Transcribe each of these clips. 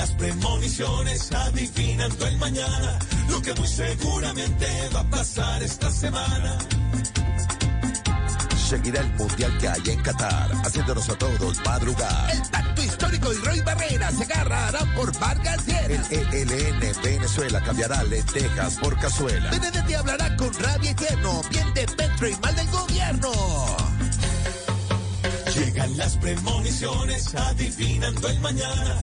Las premoniciones adivinando el mañana, lo que muy seguramente va a pasar esta semana. Seguirá el mundial que hay en Qatar, haciéndonos a todos madrugar. El pacto histórico y Roy Barrera se agarrarán por Vargas Lleras. El ELN Venezuela cambiará lentejas por cazuela. Benedetti hablará con rabia y tierno, bien de Petro y mal del gobierno. Llegan las premoniciones adivinando el mañana.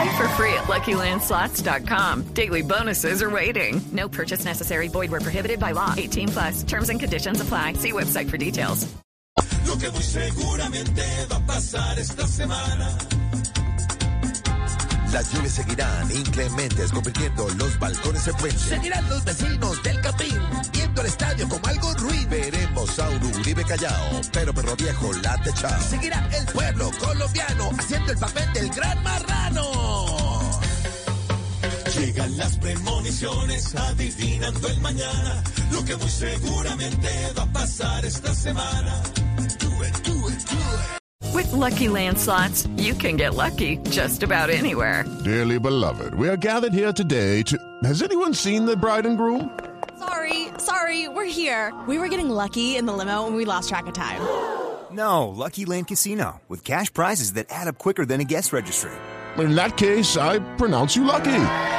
Play for free at LuckyLandSlots.com. Daily bonuses are waiting. No purchase necessary. Void where prohibited by law. 18 plus. Terms and conditions apply. See website for details. Lo que muy seguramente va a pasar esta semana. Las lluvias seguirán inclementes, convirtiendo los balcones en puentes. Seguirán los vecinos del Capín, viendo el estadio como algo ruin. Veremos a un Uribe Callao, pero perro viejo late chao. Seguirá el pueblo colombiano haciendo el papel del gran marrano. Llegan las premoniciones adivinando el mañana, lo que muy seguramente va a pasar esta semana. Do it, do it, do it. With Lucky Land slots, you can get lucky just about anywhere. Dearly beloved, we are gathered here today to. Has anyone seen the bride and groom? Sorry, sorry, we're here. We were getting lucky in the limo and we lost track of time. No, Lucky Land Casino, with cash prizes that add up quicker than a guest registry. In that case, I pronounce you lucky.